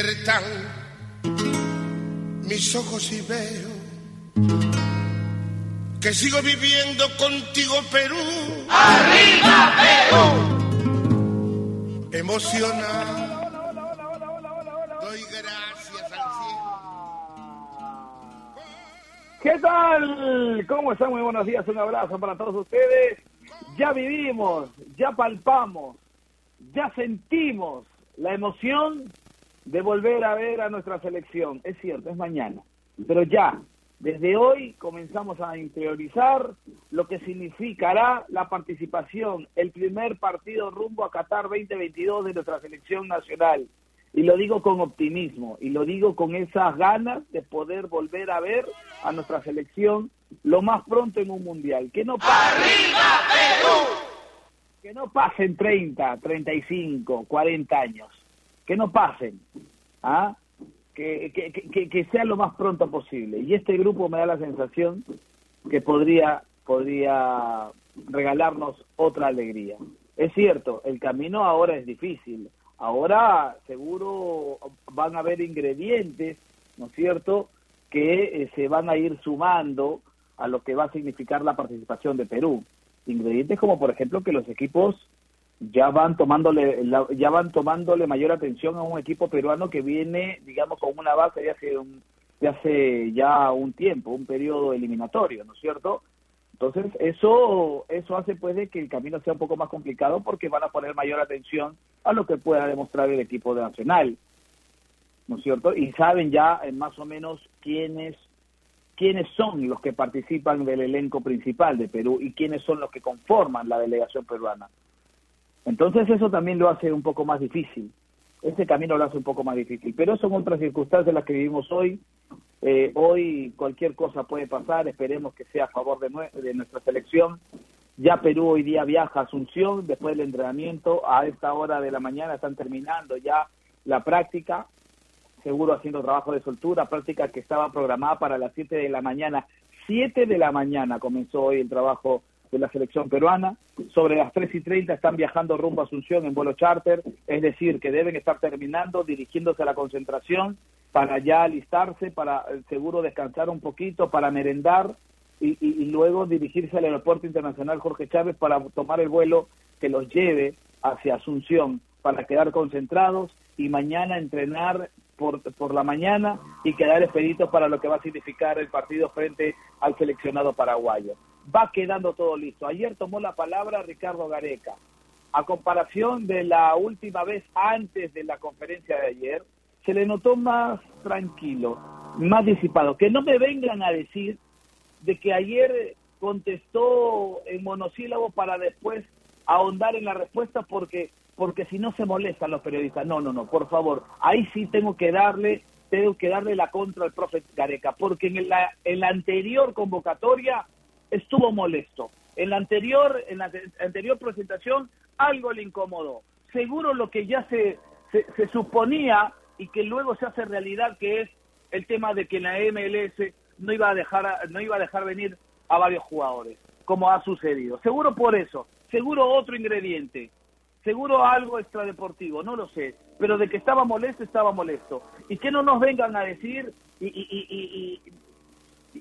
Despiertan mis ojos y veo que sigo viviendo contigo Perú. ¡Arriba Perú! Emocionado. Doy gracias al cielo. ¿Qué tal? ¿Cómo están? Muy buenos días. Un abrazo para todos ustedes. Ya vivimos, ya palpamos, ya sentimos la emoción de volver a ver a nuestra selección. Es cierto, es mañana, pero ya, desde hoy comenzamos a interiorizar lo que significará la participación, el primer partido rumbo a Qatar 2022 de nuestra selección nacional. Y lo digo con optimismo, y lo digo con esas ganas de poder volver a ver a nuestra selección lo más pronto en un mundial. Que no ¡Arriba Perú! que no pasen 30, 35, 40 años, que no pasen, ¿ah? que, que, que, que sea lo más pronto posible. Y este grupo me da la sensación que podría, podría regalarnos otra alegría. Es cierto, el camino ahora es difícil, ahora seguro van a haber ingredientes, ¿no es cierto?, que eh, se van a ir sumando a lo que va a significar la participación de Perú ingredientes como por ejemplo que los equipos ya van tomándole ya van tomándole mayor atención a un equipo peruano que viene digamos con una base de hace un, de hace ya un tiempo un periodo eliminatorio no es cierto entonces eso eso hace pues de que el camino sea un poco más complicado porque van a poner mayor atención a lo que pueda demostrar el equipo de nacional no es cierto y saben ya eh, más o menos quiénes quiénes son los que participan del elenco principal de Perú y quiénes son los que conforman la delegación peruana. Entonces eso también lo hace un poco más difícil. Ese camino lo hace un poco más difícil. Pero son otras circunstancias las que vivimos hoy. Eh, hoy cualquier cosa puede pasar. Esperemos que sea a favor de, de nuestra selección. Ya Perú hoy día viaja a Asunción después del entrenamiento. A esta hora de la mañana están terminando ya la práctica seguro haciendo trabajo de soltura, práctica que estaba programada para las 7 de la mañana. 7 de la mañana comenzó hoy el trabajo de la selección peruana. Sobre las 3 y 30 están viajando rumbo a Asunción en vuelo charter, es decir, que deben estar terminando, dirigiéndose a la concentración para ya alistarse, para eh, seguro descansar un poquito, para merendar y, luego dirigirse al Aeropuerto Internacional Jorge Chávez para tomar el vuelo que los lleve hacia Asunción para quedar concentrados y mañana entrenar por, por la mañana y quedar expeditos para lo que va a significar el partido frente al seleccionado paraguayo. Va quedando todo listo. Ayer tomó la palabra Ricardo Gareca. A comparación de la última vez antes de la conferencia de ayer, se le notó más tranquilo, más disipado. Que no me vengan a decir de que ayer contestó en monosílabo para después ahondar en la respuesta porque porque si no se molestan los periodistas. No, no, no, por favor. Ahí sí tengo que darle tengo que darle la contra al profe Gareca, porque en la, en la anterior convocatoria estuvo molesto. En la anterior en la te- anterior presentación algo le incomodó. Seguro lo que ya se, se, suponía y que luego se hace realidad que es el tema de que la MLS no iba a dejar no iba a dejar venir a varios jugadores, como ha sucedido. Seguro por eso, seguro otro ingrediente, seguro algo extradeportivo, no lo sé, pero de que estaba molesto, estaba molesto. Y que no nos vengan a decir y- y- y- y-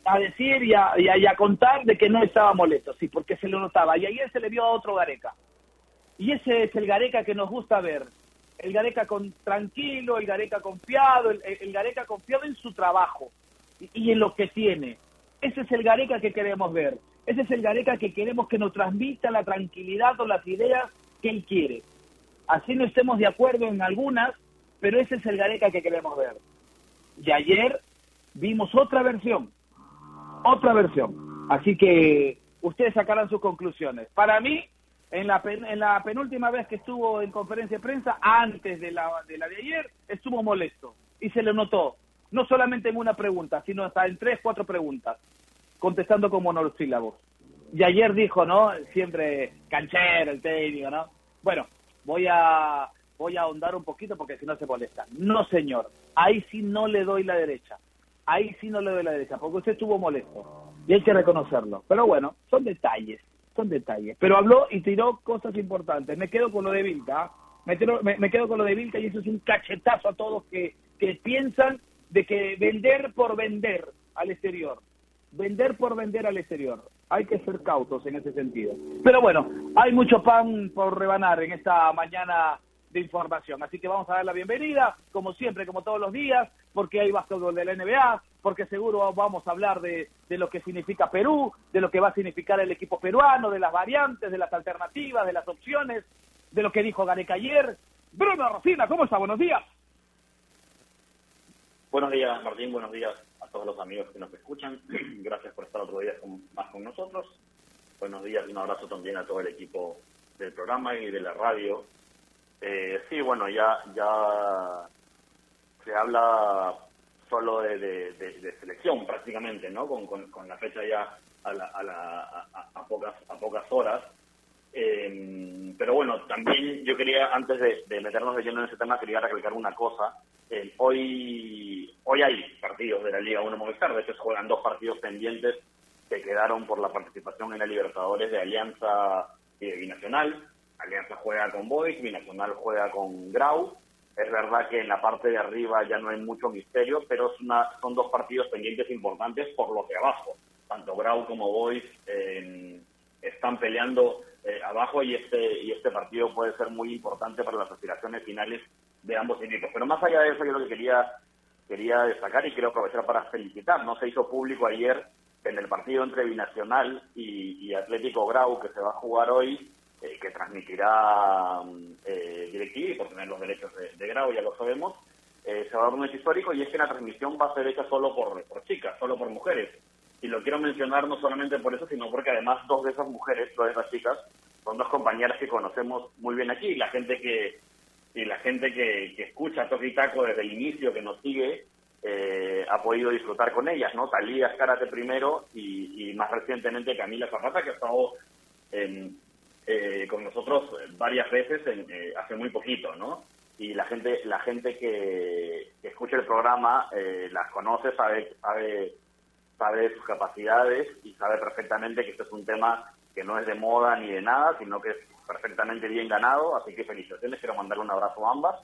a decir y a, y a- y a contar de que no estaba molesto, sí, porque se lo notaba. Y ayer se le vio a otro Gareca. Y ese es el Gareca que nos gusta ver. El Gareca con, tranquilo, el Gareca confiado, el, Gareca confiado en su trabajo y en lo que tiene. Ese es el Gareca que queremos ver. Ese es el Gareca que queremos que nos transmita la tranquilidad o las ideas que él quiere. Así no estemos de acuerdo en algunas, pero ese es el Gareca que queremos ver. Y ayer vimos otra versión, otra versión. Así que ustedes sacarán sus conclusiones. Para mí, en la, pen- en la penúltima vez que estuvo en conferencia de prensa, antes de la, de la de ayer, estuvo molesto. Y se le notó, no solamente en una pregunta, sino hasta en tres, cuatro preguntas, contestando con monosílabos. Y ayer dijo, ¿no? Siempre canchero el técnico, ¿no? Bueno, voy a voy a ahondar un poquito porque si no se molesta. No, señor. Ahí sí no le doy la derecha. Ahí sí no le doy la derecha, porque usted estuvo molesto. Y hay que reconocerlo. Pero bueno, son detalles, son detalles. Pero habló y tiró cosas importantes. Me quedo con lo de Vilca. Me, me, quedo con lo de Vilca y eso es un cachetazo a todos que, que piensan de que vender por vender al exterior, vender por vender al exterior. Hay que ser cautos en ese sentido. Pero bueno, hay mucho pan por rebanar en esta mañana de información. Así que vamos a dar la bienvenida, como siempre, como todos los días, porque hay básquetbol de la NBA, porque seguro vamos a hablar de, de, lo que significa Perú, de lo que va a significar el equipo peruano, de las variantes, de las alternativas, de las opciones, de lo que dijo Gareca ayer. Bruno Rocina, ¿cómo está? Buenos días. Buenos días, Martín. Buenos días a todos los amigos que nos escuchan. Gracias por estar otro día más con nosotros. Buenos días y un abrazo también a todo el equipo del programa y de la radio. Eh, sí, bueno, ya ya se habla solo de, selección prácticamente, ¿no? Con, con, la fecha ya a, a, a, pocas a pocas horas. Eh, pero bueno, también yo quería, antes de, meternos de lleno en ese tema, quería recalcar una cosa. Eh, hoy hoy hay partidos de la Liga 1 Movistar, de hecho juegan dos partidos pendientes que quedaron por la participación en la Libertadores de Alianza y de Binacional. Alianza juega con Boys, Binacional juega con Grau. Es verdad que en la parte de arriba ya no hay mucho misterio, pero es son dos partidos pendientes importantes por los de abajo. Tanto Grau como Boys eh, están peleando eh, abajo y este y este partido puede ser muy importante para las aspiraciones finales de ambos equipos. Pero más allá de eso, yo lo que quería quería destacar y quiero aprovechar para felicitar. No se hizo público ayer en el partido entre Binacional y, Atlético Grau que se va a jugar hoy, eh, que transmitirá eh, DirecTV por tener los derechos de, Grau, ya lo sabemos. Eh, se va a dar un hecho histórico y es que la transmisión va a ser hecha solo por, por chicas, solo por mujeres y lo quiero mencionar no solamente por eso, sino porque además dos de esas mujeres, dos de esas chicas, son dos compañeras que conocemos muy bien aquí. La gente que y la gente que, que escucha Toki Taco desde el inicio, que nos sigue, eh, ha podido disfrutar con ellas, ¿no? Talía Escárate primero y, más recientemente Camila Zapata, que ha estado eh, con nosotros varias veces eh, hace muy poquito, ¿no? Y la gente la gente que, escucha el programa las conoce, sabe, sabe sabe sus capacidades y sabe perfectamente que este es un tema que no es de moda ni de nada, sino que es perfectamente bien ganado, así que felicitaciones, quiero mandarle un abrazo a ambas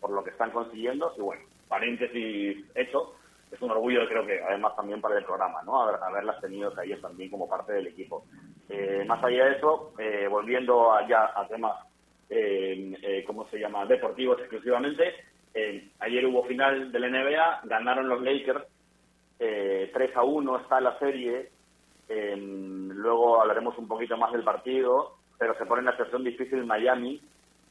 por lo que están consiguiendo. Y bueno, paréntesis hecho, es un orgullo creo que además también para el programa, ¿no? haberlas tenido ahí también como parte del equipo. Eh, más allá de eso, eh, volviendo allá a temas, eh, ¿cómo se llama?, deportivos exclusivamente, ayer hubo final del NBA, ganaron los Lakers eh, 3 a 1 está la serie. luego hablaremos un poquito más del partido, pero se pone en la situación difícil Miami,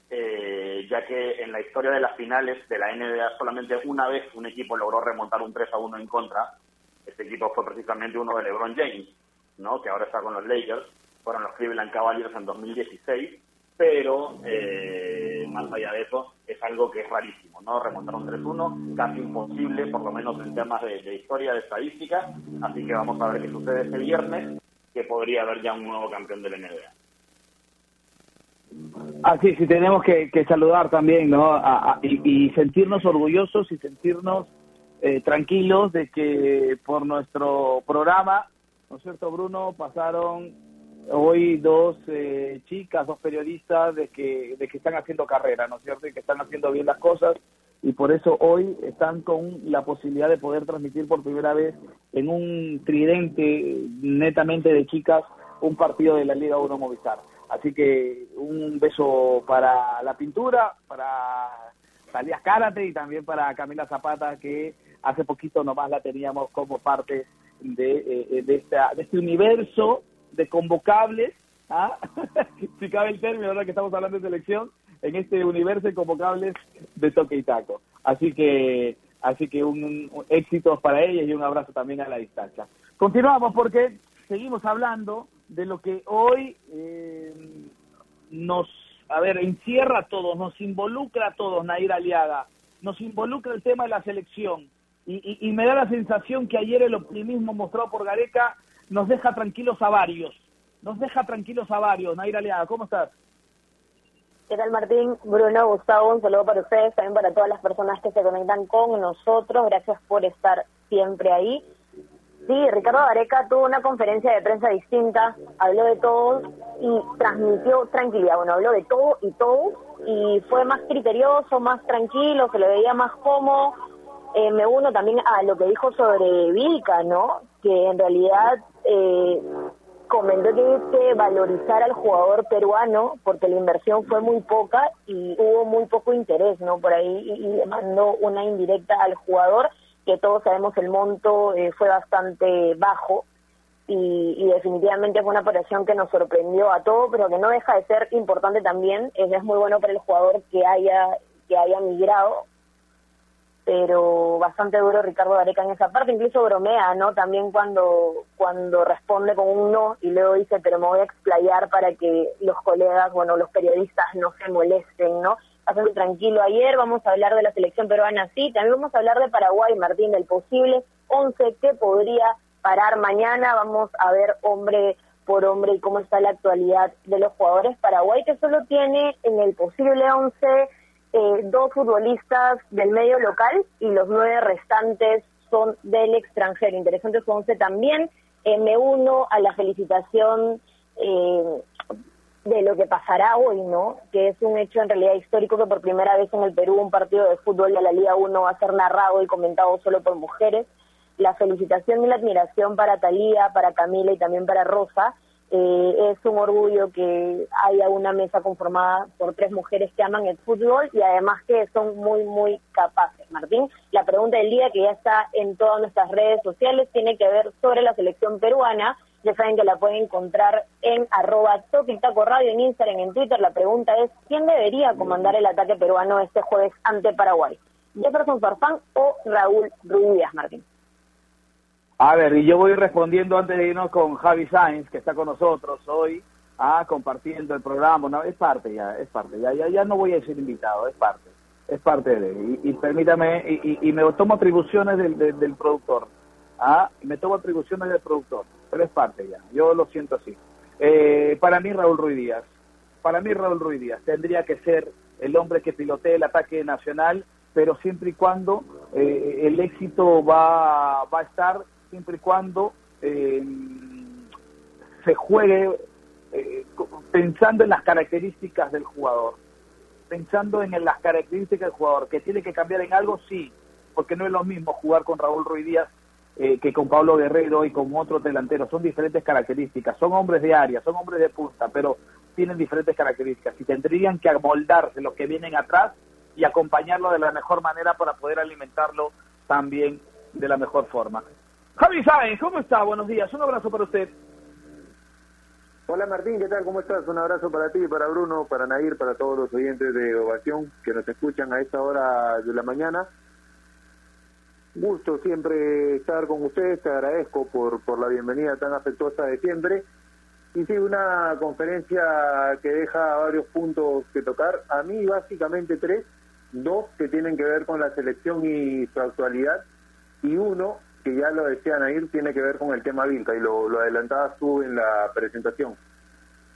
eh, ya que en la historia de las finales de la NBA solamente una vez un equipo logró remontar un 3 a 1 en contra. Este equipo fue precisamente uno de LeBron James, ¿no? que ahora está con los Lakers. Fueron los Cleveland Cavaliers en 2016 pero eh, más allá de eso es algo que es rarísimo, ¿no? Remontar un 3-1, casi imposible, por lo menos en temas de, historia, de estadística, así que vamos a ver qué sucede este viernes, que podría haber ya un nuevo campeón de la NBA. Así, sí, tenemos que, saludar también, ¿no? y, sentirnos orgullosos y sentirnos eh, tranquilos de que por nuestro programa, ¿no es cierto, Bruno? Pasaron hoy dos eh, chicas, dos periodistas de que, de que están haciendo carrera, ¿no es cierto? Y que están haciendo bien las cosas y por eso hoy están con la posibilidad de poder transmitir por primera vez en un tridente netamente de chicas un partido de la Liga 1 Movistar. Así que un beso para la pintura, para Talías Cárate y también para Camila Zapata que hace poquito nomás la teníamos como parte de, eh, de, esta, de este universo de convocables, ¿ah? si cabe el término, ahora que estamos hablando de selección, en este universo de convocables de toque y taco. Así que, así que un, éxito para ellas y un abrazo también a la distancia. Continuamos porque seguimos hablando de lo que hoy eh, nos, a ver, encierra a todos, nos involucra a todos, Nair Aliaga, nos involucra el tema de la selección. Y, y, me da la sensación que ayer el optimismo mostrado por Gareca nos deja tranquilos a varios. Nos deja tranquilos a varios. Naira Leada, ¿cómo estás? ¿Qué tal Martín? Bruno, Gustavo, un saludo para ustedes, también para todas las personas que se conectan con nosotros. Gracias por estar siempre ahí. Sí, Ricardo Areca tuvo una conferencia de prensa distinta, habló de todo y transmitió tranquilidad. Bueno, habló de todo y todo y fue más criterioso, más tranquilo, se le veía más cómodo. Eh, me uno también a lo que dijo sobre Vilca, ¿no? Que en realidad eh, comentó que hay que valorizar al jugador peruano porque la inversión fue muy poca y hubo muy poco interés, ¿no? Por ahí y, le mandó una indirecta al jugador que todos sabemos el monto eh, fue bastante bajo y, definitivamente fue una operación que nos sorprendió a todos, pero que no deja de ser importante también. Es, es muy bueno para el jugador que haya que haya migrado pero bastante duro Ricardo Gareca en esa parte, incluso bromea, ¿no? También cuando, cuando responde con un no y luego dice, pero me voy a explayar para que los colegas, bueno, los periodistas no se molesten, ¿no? Bastante tranquilo ayer, vamos a hablar de la selección peruana, sí, también vamos a hablar de Paraguay, Martín, del posible 11 que podría parar mañana, vamos a ver hombre por hombre y cómo está la actualidad de los jugadores Paraguay, que solo tiene en el posible 11 eh, dos futbolistas del medio local y los nueve restantes son del extranjero. Interesante su once también. Eh, me uno a la felicitación eh, de lo que pasará hoy, ¿no? Que es un hecho en realidad histórico que por primera vez en el Perú un partido de fútbol de la Liga 1 va a ser narrado y comentado solo por mujeres. La felicitación y la admiración para Talía, para Camila y también para Rosa eh, es un orgullo que haya una mesa conformada por tres mujeres que aman el fútbol y además que son muy, muy capaces. Martín, la pregunta del día que ya está en todas nuestras redes sociales tiene que ver sobre la selección peruana. Ya saben que la pueden encontrar en arroba Taco Radio en Instagram, en Twitter. La pregunta es, ¿quién debería comandar el ataque peruano este jueves ante Paraguay? ¿Jefferson Farfán o Raúl Ruiz Martín? A ver, y yo voy respondiendo antes de irnos con Javi Sainz, que está con nosotros hoy, ah, compartiendo el programa. No, es parte ya, es parte. Ya, ya, ya no voy a ser invitado, es parte. Es parte de. Y, y permítame, y, y, me tomo atribuciones del, del, productor. Ah, me tomo atribuciones del productor, pero es parte ya. Yo lo siento así. Eh, para mí, Raúl Ruiz Díaz. Para mí, Raúl Ruiz Díaz tendría que ser el hombre que pilotee el ataque nacional, pero siempre y cuando eh, el éxito va, va a estar siempre y cuando eh, se juegue eh, pensando en las características del jugador, pensando en las características del jugador, que tiene que cambiar en algo, sí, porque no es lo mismo jugar con Raúl Ruiz Díaz eh, que con Pablo Guerrero y con otros delanteros, son diferentes características, son hombres de área, son hombres de punta, pero tienen diferentes características y tendrían que amoldarse los que vienen atrás y acompañarlo de la mejor manera para poder alimentarlo también de la mejor forma. Javi Sáenz, ¿cómo está? Buenos días. Un abrazo para usted. Hola Martín, ¿qué tal? ¿Cómo estás? Un abrazo para ti, para Bruno, para Nair, para todos los oyentes de Ovación que nos escuchan a esta hora de la mañana. Gusto siempre estar con ustedes, te agradezco por, por la bienvenida tan afectuosa de siempre. Y sí, una conferencia que deja varios puntos que tocar. A mí básicamente tres, dos que tienen que ver con la selección y su actualidad, y uno que ya lo decían ahí, tiene que ver con el tema Vilca y lo, lo adelantabas tú en la presentación.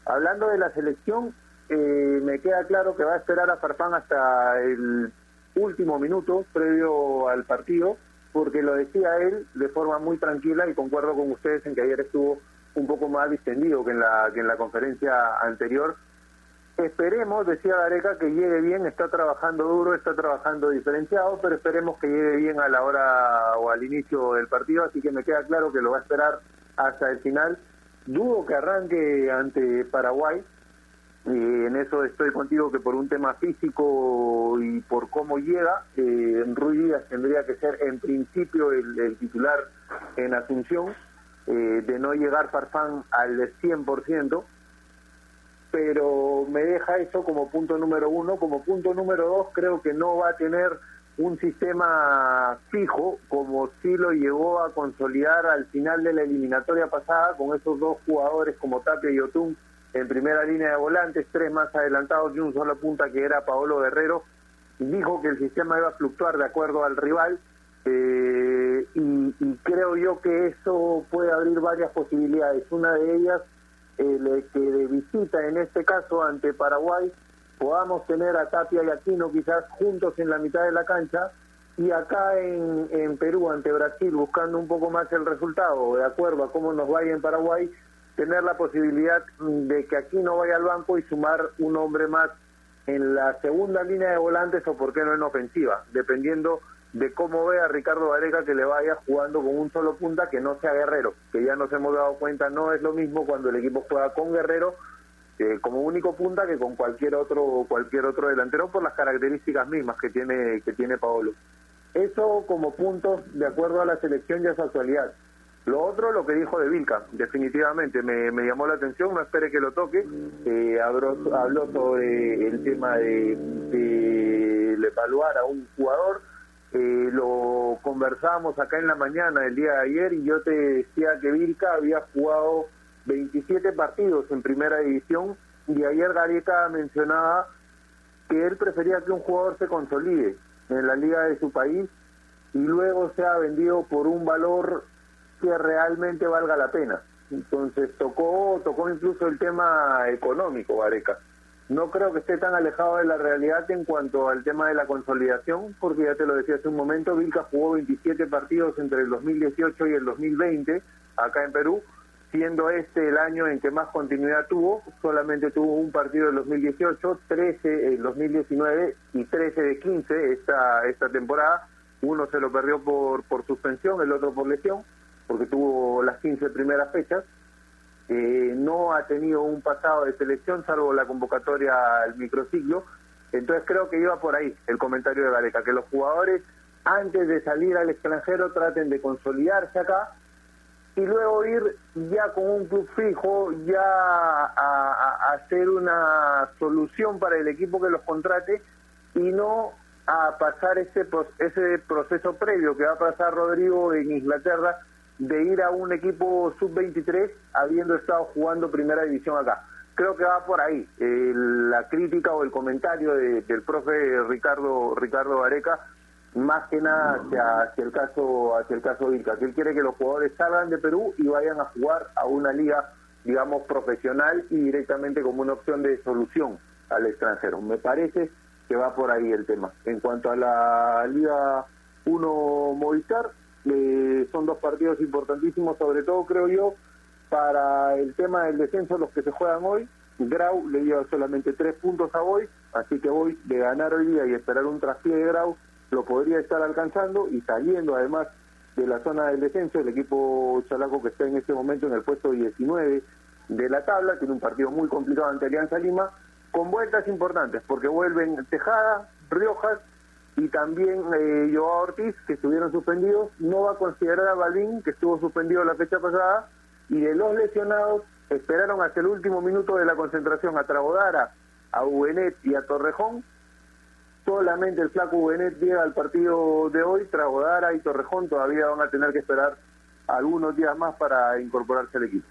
Hablando de la selección, eh, me queda claro que va a esperar a Farfán hasta el último minuto previo al partido, porque lo decía él de forma muy tranquila y concuerdo con ustedes en que ayer estuvo un poco más distendido que en la, que en la conferencia anterior, Esperemos, decía Gareca, que llegue bien, está trabajando duro, está trabajando diferenciado, pero esperemos que llegue bien a la hora o al inicio del partido, así que me queda claro que lo va a esperar hasta el final. Dudo que arranque ante Paraguay, y en eso estoy contigo que por un tema físico y por cómo llega, eh, Ruiz Díaz tendría que ser en principio el, titular en Asunción, eh, de no llegar Farfán al 100%, pero me deja eso como punto número uno. Como punto número dos, creo que no va a tener un sistema fijo como sí lo llevó a consolidar al final de la eliminatoria pasada con esos dos jugadores como Tapia y Otún en primera línea de volantes, tres más adelantados y un solo punta que era Paolo Guerrero. Dijo que el sistema iba a fluctuar de acuerdo al rival eh, y creo yo que eso puede abrir varias posibilidades. Una de ellas el que de visita, en este caso ante Paraguay, podamos tener a Tapia y Aquino quizás juntos en la mitad de la cancha y acá en, en Perú ante Brasil buscando un poco más el resultado, de acuerdo a cómo nos vaya en Paraguay, tener la posibilidad de que Aquino vaya al banco y sumar un hombre más en la segunda línea de volantes o por qué no en ofensiva, dependiendo de cómo ve a Ricardo Vareca que le vaya jugando con un solo punta que no sea Guerrero, que ya nos hemos dado cuenta no es lo mismo cuando el equipo juega con Guerrero eh, como único punta que con cualquier otro cualquier otro delantero por las características mismas que tiene que tiene Paolo. Eso como puntos de acuerdo a la selección y a su actualidad. Lo otro, lo que dijo de Vilca, definitivamente me, me llamó la atención, no espere que lo toque. Eh, habló, habló sobre el tema de, de evaluar a un jugador eh, lo conversamos acá en la mañana del día de ayer y yo te decía que Vilca había jugado 27 partidos en primera división y ayer Gareca mencionaba que él prefería que un jugador se consolide en la liga de su país y luego sea vendido por un valor que realmente valga la pena. Entonces tocó tocó incluso el tema económico, Gareca. No creo que esté tan alejado de la realidad en cuanto al tema de la consolidación, porque ya te lo decía hace un momento, Vilca jugó 27 partidos entre el 2018 y el 2020 acá en Perú, siendo este el año en que más continuidad tuvo, solamente tuvo un partido en 2018, 13 en 2019 y 13 de 15 esta, esta temporada. Uno se lo perdió por, por suspensión, el otro por lesión, porque tuvo las 15 primeras fechas eh, no ha tenido un pasado de selección salvo la convocatoria al microciclo. Entonces creo que iba por ahí el comentario de Gareca, que los jugadores antes de salir al extranjero traten de consolidarse acá y luego ir ya con un club fijo, ya a, hacer una solución para el equipo que los contrate y no a pasar ese, ese proceso previo que va a pasar Rodrigo en Inglaterra de ir a un equipo sub-23 habiendo estado jugando primera división acá. Creo que va por ahí la crítica o el comentario del profe Ricardo Ricardo Areca más que nada hacia, el caso hacia el caso que él quiere que los jugadores salgan de Perú y vayan a jugar a una liga digamos profesional y directamente como una opción de solución al extranjero. Me parece que va por ahí el tema. En cuanto a la Liga 1 Movistar, eh, son dos partidos importantísimos, sobre todo creo yo, para el tema del descenso, los que se juegan hoy. Grau le lleva solamente tres puntos a hoy, así que hoy de ganar hoy día y esperar un traspié de Grau lo podría estar alcanzando y saliendo además de la zona del descenso, el equipo chalaco que está en este momento en el puesto 19 de la tabla, tiene un partido muy complicado ante Alianza Lima, con vueltas importantes, porque vuelven Tejada, Riojas y también eh, Joao Ortiz, que estuvieron suspendidos, no va a considerar a Balín, que estuvo suspendido la fecha pasada, y de los lesionados esperaron hasta el último minuto de la concentración a Trabodara, a Ubenet y a Torrejón. Solamente el flaco Ubenet llega al partido de hoy, Trabodara y Torrejón todavía van a tener que esperar algunos días más para incorporarse al equipo.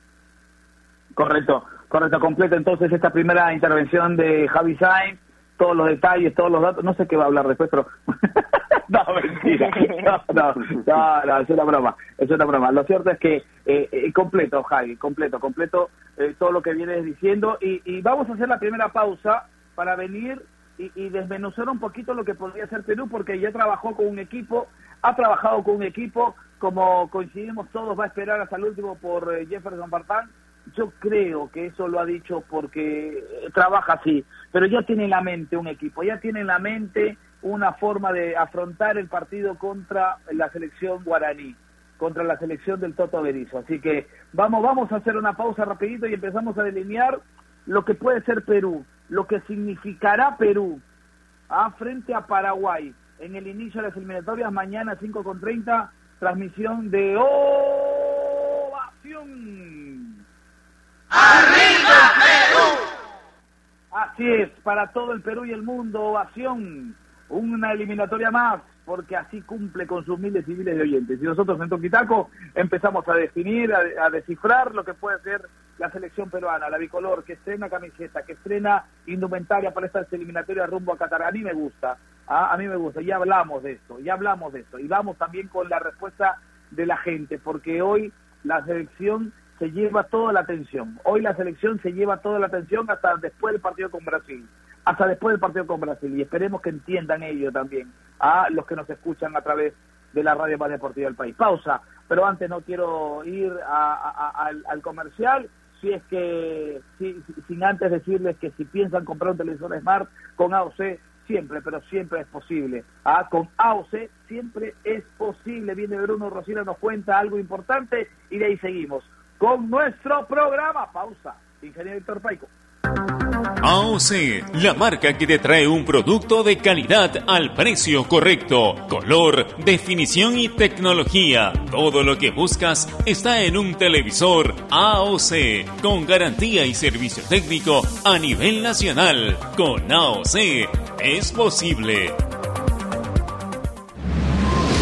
Correcto, correcto, completo entonces esta primera intervención de Javi Sainz todos los detalles, todos los datos, no sé qué va a hablar después, pero... no, mentira, no, no, no, es una broma, es una broma. Lo cierto es que eh, eh completo, Javi, completo, completo eh, todo lo que vienes diciendo y, y, vamos a hacer la primera pausa para venir y, y, desmenuzar un poquito lo que podría ser Perú, porque ya trabajó con un equipo, ha trabajado con un equipo, como coincidimos todos, va a esperar hasta el último por eh, Jefferson Bartán, yo creo que eso lo ha dicho porque eh, trabaja así, pero ya tiene en la mente un equipo, ya tiene en la mente una forma de afrontar el partido contra la selección guaraní, contra la selección del Toto Berizo. Así que vamos, vamos a hacer una pausa rapidito y empezamos a delinear lo que puede ser Perú, lo que significará Perú a ¿ah? frente a Paraguay en el inicio de las eliminatorias mañana 5 con 30, transmisión de ovación ¡Arriba Perú! Así es, para todo el Perú y el mundo, ovación, una eliminatoria más, porque así cumple con sus miles y miles de oyentes. Y nosotros en Toquitaco empezamos a definir, a, descifrar lo que puede ser la selección peruana, la bicolor, que estrena camiseta, que estrena indumentaria para estas eliminatorias rumbo a Qatar. A mí me gusta, ¿ah? a mí me gusta, ya hablamos de esto, ya hablamos de esto. Y vamos también con la respuesta de la gente, porque hoy la selección se lleva toda la atención. Hoy la selección se lleva toda la atención hasta después del partido con Brasil. Hasta después del partido con Brasil. Y esperemos que entiendan ello también a los que nos escuchan a través de la radio más deportiva del país. Pausa, pero antes no quiero ir al, al comercial si es que, sin antes decirles que si piensan comprar un televisor Smart con AOC, siempre, pero siempre es posible. ¿ah? Con AOC siempre es posible. Viene Bruno Rosina, nos cuenta algo importante y de ahí seguimos con nuestro programa. Pausa. Ingeniero Víctor Paico. AOC, la marca que te trae un producto de calidad al precio correcto, color, definición y tecnología. Todo lo que buscas está en un televisor AOC, con garantía y servicio técnico a nivel nacional. Con AOC es posible.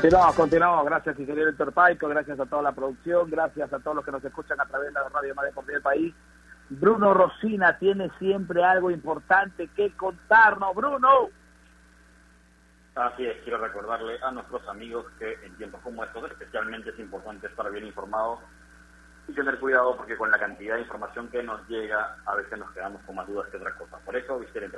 Continuamos, continuamos. Gracias, ingeniero Héctor Paico. Gracias a toda la producción. Gracias a todos los que nos escuchan a través de la radio más deportiva del país. Bruno Rosina tiene siempre algo importante que contarnos. Bruno. Así es, quiero recordarle a nuestros amigos que en tiempos como estos especialmente es importante estar bien informados y tener cuidado porque con la cantidad de información que nos llega a veces nos quedamos con más dudas que otras cosas. Por eso visiten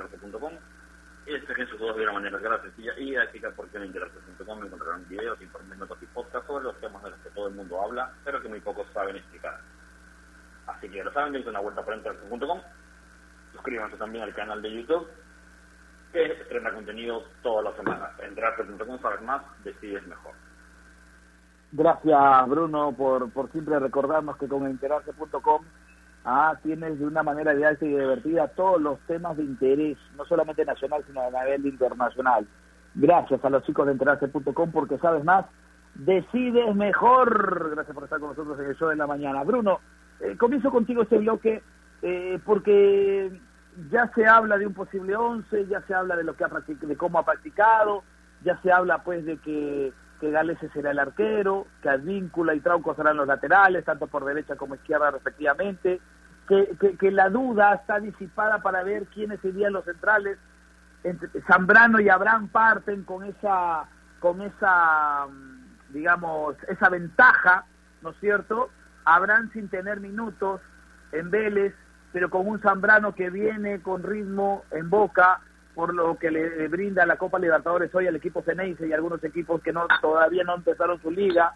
despejen sus dudas de una manera sencilla y didáctica porque en enterarse.com encontrarán videos, informes, notas y podcasts sobre los temas de los que todo el mundo habla, pero que muy pocos saben explicar. Así que ya lo saben, dense una vuelta por enterarse.com, suscríbanse también al canal de YouTube que estrena contenido todas las semanas. Enterarse.com, sabes más, decides mejor. Gracias, Bruno, por, por siempre recordarnos que con enterarse.com ah, tienes de una manera didáctica y divertida todos los temas de interés, no solamente nacional, sino a nivel internacional. Gracias a los chicos de enterarse.com porque sabes más, decides mejor. Gracias por estar con nosotros en el show de la mañana. Bruno, eh, comienzo contigo este bloque eh, porque ya se habla de un posible 11, ya se habla de lo que ha de cómo ha practicado, ya se habla pues de que que Galese será el arquero, que Advíncula y Trauco serán los laterales, tanto por derecha como izquierda respectivamente, que, que, la duda está disipada para ver quiénes serían los centrales. Entre Zambrano y Abraham parten con esa, con esa, mm, digamos, esa ventaja, ¿no es cierto? Abraham sin tener minutos en Vélez, pero con un Zambrano que viene con ritmo en Boca, por lo que le brinda la Copa Libertadores hoy al equipo Ceneice y algunos equipos que no todavía no empezaron su liga,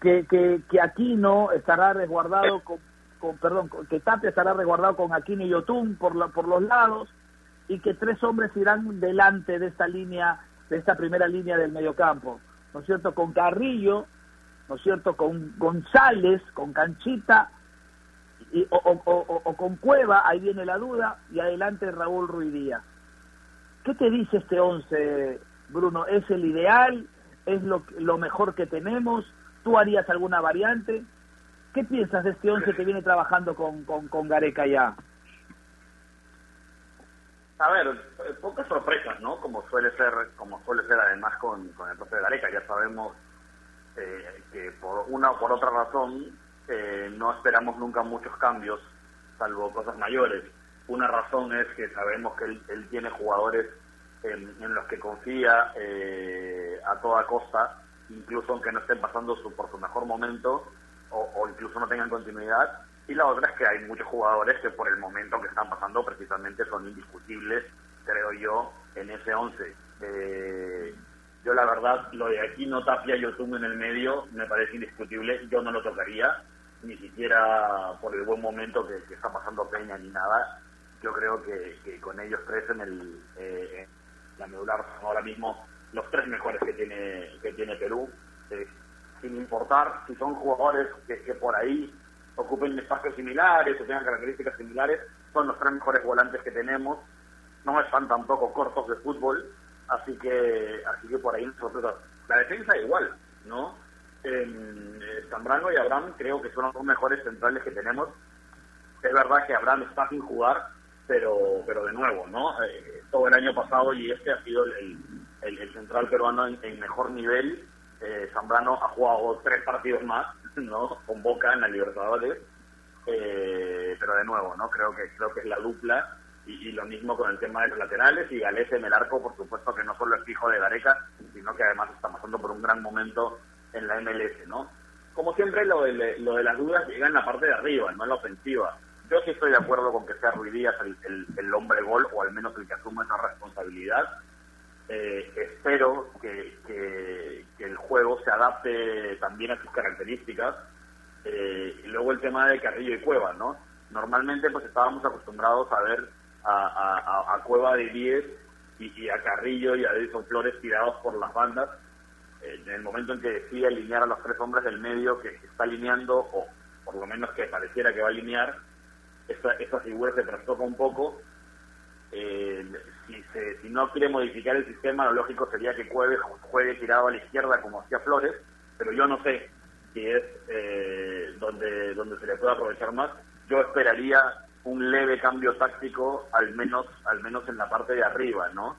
que, que, que Aquino estará resguardado con, perdón, que Tapia estará resguardado con Aquino y Yotun por, la, por los lados y que tres hombres irán delante de esta línea, de esta primera línea del mediocampo, ¿no es cierto? Con Carrillo, ¿no es cierto? Con González, con Canchita y, o, o, o, con Cueva, ahí viene la duda, y adelante Raúl Ruidía. ¿Qué te dice este 11, Bruno? ¿Es el ideal? ¿Es lo, lo mejor que tenemos? ¿Tú harías alguna variante? ¿Qué piensas de este 11 que viene trabajando con, con, con Gareca ya? A ver, eh, pocas sorpresas, ¿no? Como suele ser, como suele ser además con, con el profe Gareca. Ya sabemos eh, que por una o por otra razón eh, no esperamos nunca muchos cambios, salvo cosas mayores. Una razón es que sabemos que él, tiene jugadores en, los que confía eh, a toda costa, incluso aunque no estén pasando su, por su mejor momento o, incluso no tengan continuidad. Y la otra es que hay muchos jugadores que por el momento que están pasando precisamente son indiscutibles, creo yo, en ese 11. Eh, yo la verdad, lo de aquí no Tapia y Yotun en el medio me parece indiscutible, yo no lo tocaría, ni siquiera por el buen momento que está pasando Peña ni nada yo creo que, que con ellos tres en el eh, la medular son ahora mismo los tres mejores que tiene que tiene Perú, eh, sin importar si son jugadores que, que por ahí ocupen espacios similares o tengan características similares, son los tres mejores volantes que tenemos, no están tampoco cortos de fútbol, así que así que por ahí nosotros la defensa igual, ¿no? Eh, Zambrano y Abraham creo que son los dos mejores centrales que tenemos. Es verdad que Abraham está sin jugar, pero pero de nuevo, ¿no? Eh, todo el año pasado y este ha sido el, el, central peruano en, mejor nivel. Eh, Zambrano ha jugado tres partidos más, ¿no? Con Boca en la Libertadores. Eh, pero de nuevo, ¿no? Creo que creo que es la dupla y, lo mismo con el tema de los laterales y Galés en el arco, por supuesto que no solo es fijo de Gareca, sino que además está pasando por un gran momento en la MLS, ¿no? Como siempre, lo de, lo de las dudas llega en la parte de arriba, no en la ofensiva. Yo sí estoy de acuerdo con que sea Ruiz Díaz el, el, hombre gol, o al menos el que asuma esa responsabilidad. Eh, espero que, que, el juego se adapte también a sus características. Eh, y luego el tema de Carrillo y Cueva, ¿no? Normalmente pues estábamos acostumbrados a ver a, Cueva de 10 y, a Carrillo y a Edison Flores tirados por las bandas. Eh, en el momento en que decide alinear a los tres hombres del medio que, está alineando, o por lo menos que pareciera que va a alinear, esta, esta figura se trastoca un poco. Eh, si, se, si no quiere modificar el sistema, lo lógico sería que Cueve juegue tirado a la izquierda como hacía Flores, pero yo no sé si es eh, donde, donde se le puede aprovechar más. Yo esperaría un leve cambio táctico, al menos, al menos en la parte de arriba, ¿no?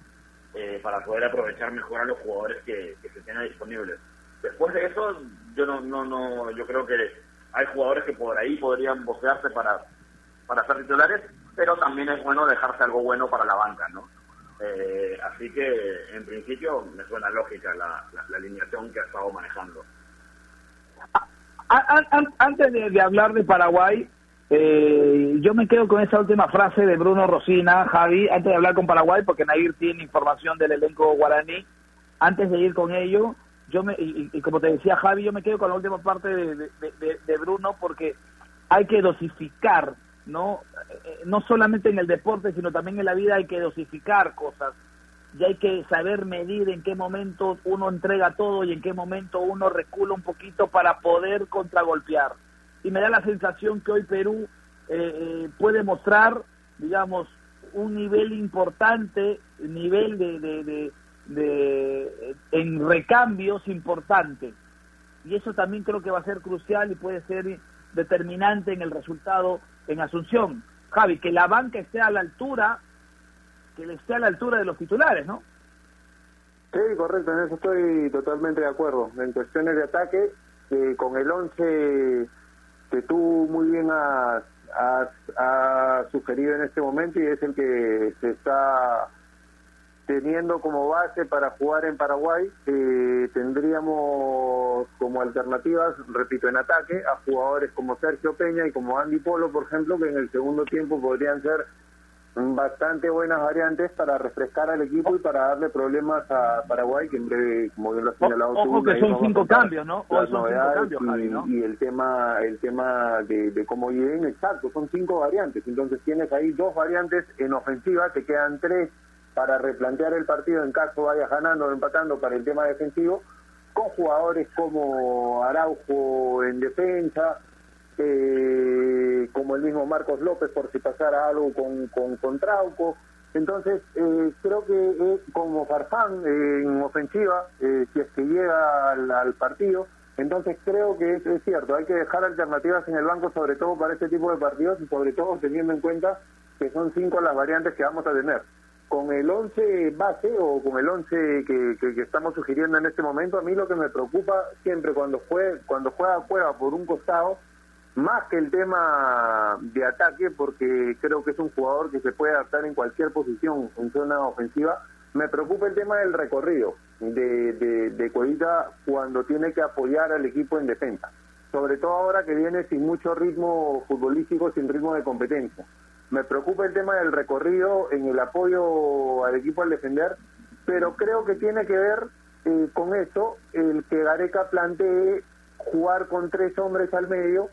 Eh, para poder aprovechar mejor a los jugadores que, se tienen disponibles. Después de eso, yo no, no, no, yo creo que hay jugadores que por ahí podrían bocearse para, para ser titulares, pero también es bueno dejarse algo bueno para la banca, ¿no? Eh, así que, en principio, me suena lógica la, la, alineación que ha estado manejando. Antes de hablar de Paraguay, eh, yo me quedo con esa última frase de Bruno Rosina, Javi, antes de hablar con Paraguay, porque Nair tiene información del elenco guaraní. Antes de ir con ello, yo me, y, como te decía Javi, yo me quedo con la última parte de, Bruno porque hay que dosificar, ¿no? Eh, no solamente en el deporte, sino también en la vida hay que dosificar cosas. Y hay que saber medir en qué momento uno entrega todo y en qué momento uno recula un poquito para poder contragolpear y me da la sensación que hoy Perú eh, eh, puede mostrar, digamos, un nivel importante, nivel de, de, de, en recambios importante. Y eso también creo que va a ser crucial y puede ser determinante en el resultado en Asunción. Javi, que la banca esté a la altura, que esté a la altura de los titulares, ¿no? Sí, correcto, en eso estoy totalmente de acuerdo. En cuestiones de ataque, eh, con el 11 que tú muy bien has, sugerido en este momento y es el que se está teniendo como base para jugar en Paraguay, eh, tendríamos como alternativas, repito, en ataque, a jugadores como Sergio Peña y como Andy Polo, por ejemplo, que en el segundo tiempo podrían ser bastante buenas variantes para refrescar al equipo y para darle problemas a Paraguay, que en breve, como bien lo ha señalado Ojo que son cinco cambios, ¿no? son cinco cambios, y, el tema el tema de, cómo lleguen, exacto, son cinco variantes. Entonces tienes ahí dos variantes en ofensiva, te quedan tres para replantear el partido en caso vayas ganando o empatando para el tema defensivo, con jugadores como Araujo en defensa, eh, como el mismo Marcos López por si pasara algo con, con, Trauco. Entonces, eh, creo que eh, como Farfán en ofensiva, si es que llega al, partido, entonces creo que es, cierto, hay que dejar alternativas en el banco, sobre todo para este tipo de partidos y sobre todo teniendo en cuenta que son cinco las variantes que vamos a tener. Con el 11 base o con el 11 que, que, estamos sugiriendo en este momento, a mí lo que me preocupa siempre cuando, fue, cuando juega juega por un costado más que el tema de ataque, porque creo que es un jugador que se puede adaptar en cualquier posición en zona ofensiva, me preocupa el tema del recorrido de, de, de Cuevita cuando tiene que apoyar al equipo en defensa, sobre todo ahora que viene sin mucho ritmo futbolístico, sin ritmo de competencia. Me preocupa el tema del recorrido en el apoyo al equipo al defender, pero creo que tiene que ver eh, con eso el que Gareca plantee jugar con tres hombres al medio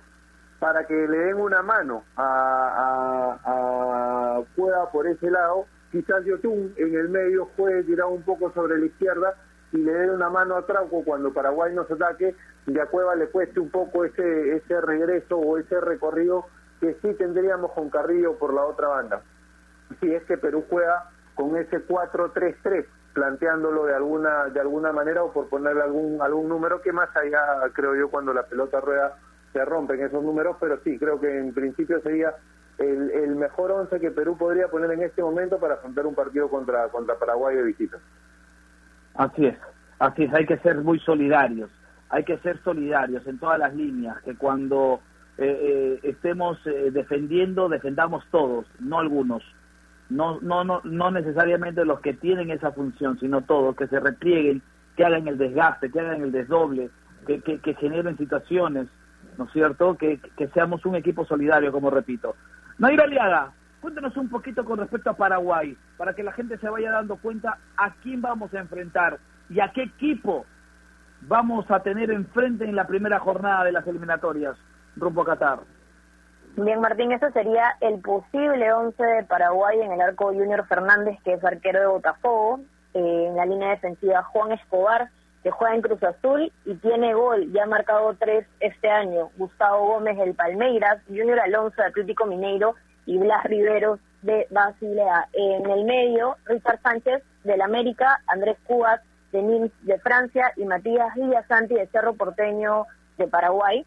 para que le den una mano a, a, a Cueva por ese lado. Quizás Yotun en el medio juegue tirado un poco sobre la izquierda y le dé una mano a Trauco cuando Paraguay nos ataque y a Cueva le cueste un poco ese, ese regreso o ese recorrido que sí tendríamos con Carrillo por la otra banda. Si es que Perú juega con ese 4-3-3, planteándolo de alguna de alguna manera o por ponerle algún algún número que más allá creo yo cuando la pelota rueda se rompen esos números, pero sí, creo que en principio sería el, el mejor once que Perú podría poner en este momento para afrontar un partido contra, contra Paraguay de visita. Así es, así es, hay que ser muy solidarios, hay que ser solidarios en todas las líneas, que cuando eh, eh, estemos eh, defendiendo, defendamos todos, no algunos, no, no, no, no necesariamente los que tienen esa función, sino todos, que se replieguen, que hagan el desgaste, que hagan el desdoble, que, que, generen situaciones, ¿no es cierto? Que, que seamos un equipo solidario, como repito. Nairo Aliaga, cuéntanos un poquito con respecto a Paraguay, para que la gente se vaya dando cuenta a quién vamos a enfrentar y a qué equipo vamos a tener enfrente en la primera jornada de las eliminatorias rumbo a Qatar. Bien, Martín, ese sería el posible 11 de Paraguay en el arco Junior Fernández, que es arquero de Botafogo. Eh, en la línea defensiva Juan Escobar, que juega en Cruz Azul y tiene gol, ya ha marcado tres este año. Gustavo Gómez del Palmeiras, Junior Alonso de Atlético Mineiro y Blas Riveros de Basilea. En el medio, Richard Sánchez del América, Andrés Cubas de Nims de Francia y Matías Villasanti de Cerro Porteño de Paraguay.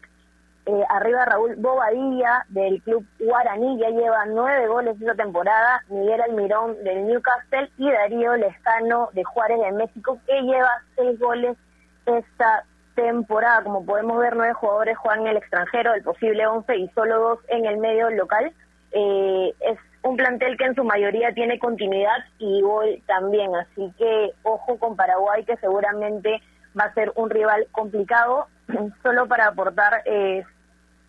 Eh, arriba Raúl Bobadilla del club Guaraní, ya lleva nueve goles esta temporada, Miguel Almirón del Newcastle y Darío Lescano de Juárez de México, que lleva seis goles esta temporada. Como podemos ver, nueve jugadores juegan en el extranjero, del posible once y solo dos en el medio local. Eh, es un plantel que en su mayoría tiene continuidad y gol también, así que ojo con Paraguay, que seguramente va a ser un rival complicado. Solo para aportar, eh,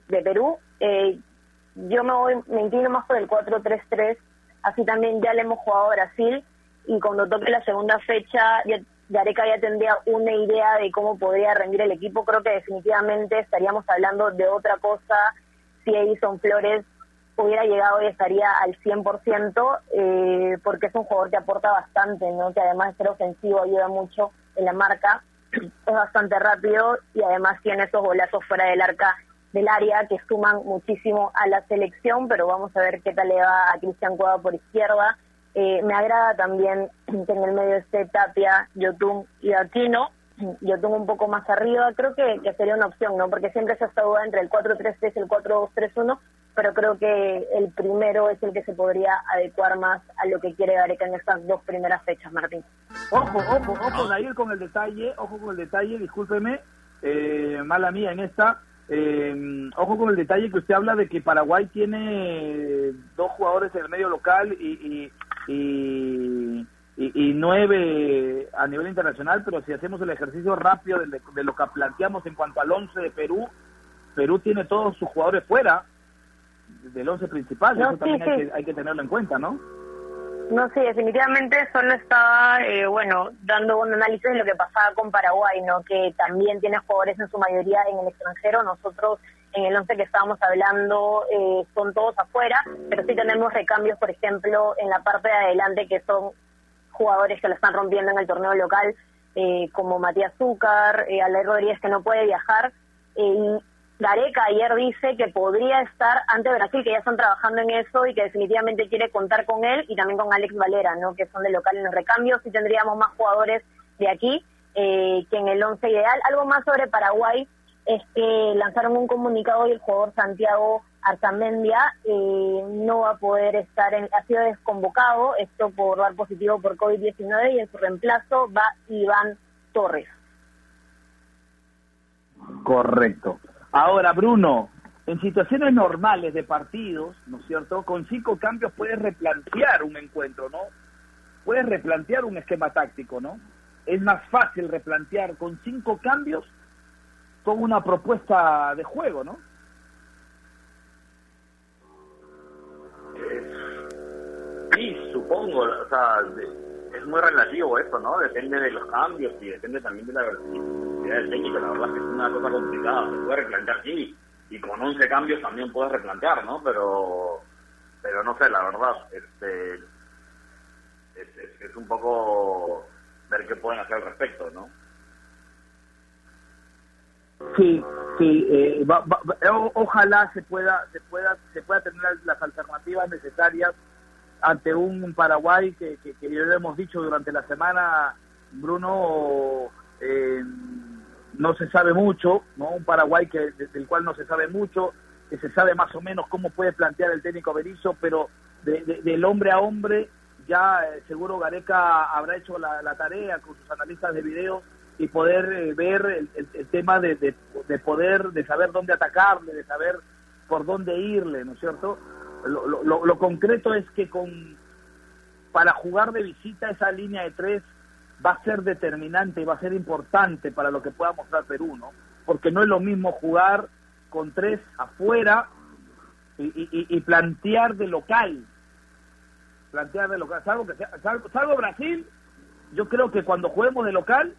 de Perú. Eh, yo me voy, me inclino más por el 4-3-3, así también ya le hemos jugado a Brasil y cuando toque la segunda fecha ya, Gareca ya tendría una idea de cómo podría rendir el equipo. Creo que definitivamente estaríamos hablando de otra cosa si Edison Flores hubiera llegado y estaría al 100%, eh, porque es un jugador que aporta bastante, ¿no? que además de ser ofensivo ayuda mucho en la marca, es bastante rápido y además tiene esos golazos fuera del arca del área que suman muchísimo a la selección, pero vamos a ver qué tal le va a Cristian Cueva por izquierda. Eh, me agrada también que en el medio esté Tapia, Yotun y Aquino. Yotun un poco más arriba, creo que, que sería una opción, ¿no? Porque siempre se ha estado entre el 4-3-3 y el 4-2-3-1, pero creo que el primero es el que se podría adecuar más a lo que quiere Gareca en estas dos primeras fechas, Martín. Ojo, ojo, ojo, Nair, con el detalle, ojo con el detalle, discúlpeme, eh, mala mía en esta, eh, ojo con el detalle que usted habla de que Paraguay tiene dos jugadores en el medio local y, y, y, y nueve a nivel internacional, pero si hacemos el ejercicio rápido de, de, lo que planteamos en cuanto al once de Perú, Perú tiene todos sus jugadores fuera del once principal, eso también. Hay, que, hay que tenerlo en cuenta, ¿no? No, sí, definitivamente solo estaba, eh, bueno, dando un análisis de lo que pasaba con Paraguay, ¿no? Que también tiene jugadores en su mayoría en el extranjero. Nosotros, en el once que estábamos hablando, eh, son todos afuera, pero sí tenemos recambios, por ejemplo, en la parte de adelante, que son jugadores que lo están rompiendo en el torneo local, eh, como Matías Zúcar, eh, Rodríguez, que no puede viajar. Eh, Gareca ayer dice que podría estar ante Brasil, que ya están trabajando en eso y que definitivamente quiere contar con él y también con Alex Valera, ¿no? que son de local en los recambios y tendríamos más jugadores de aquí eh, que en el once ideal. Algo más sobre Paraguay es que lanzaron un comunicado y el jugador Santiago Arzamendia eh, no va a poder estar, en, ha sido desconvocado, esto por dar positivo por COVID-19 y en su reemplazo va Iván Torres. Correcto. Ahora, Bruno, en situaciones normales de partidos, ¿no es cierto? Con cinco cambios puedes replantear un encuentro, ¿no? Puedes replantear un esquema táctico, ¿no? Es más fácil replantear con cinco cambios con una propuesta de juego, ¿no? Sí, supongo, o sea, es muy relativo esto, ¿no? Depende de los cambios y depende también de la versatilidad del técnico. La verdad es que es una cosa complicada, se puede replantear, sí, y con 11 cambios también puedes replantear, ¿no? Pero, pero no sé, la verdad, este, es, es, un poco ver qué pueden hacer al respecto, ¿no? Sí, sí, eh, ojalá se pueda, se pueda, se pueda tener las alternativas necesarias ante un Paraguay que, que, que ya lo hemos dicho durante la semana, Bruno, eh, no se sabe mucho, ¿no? Un Paraguay que del cual no se sabe mucho, que se sabe más o menos cómo puede plantear el técnico Berizzo, pero del hombre a hombre ya eh, seguro Gareca habrá hecho la, tarea con sus analistas de video y poder eh, ver el, tema de, de, poder, de saber dónde atacarle, de saber por dónde irle, ¿no es cierto? Lo, lo, lo concreto es que con para jugar de visita esa línea de tres va a ser determinante y va a ser importante para lo que pueda mostrar Perú, ¿no? Porque no es lo mismo jugar con tres afuera y, plantear de local. Plantear de local. Salvo, que sea, salvo, Brasil, yo creo que cuando juguemos de local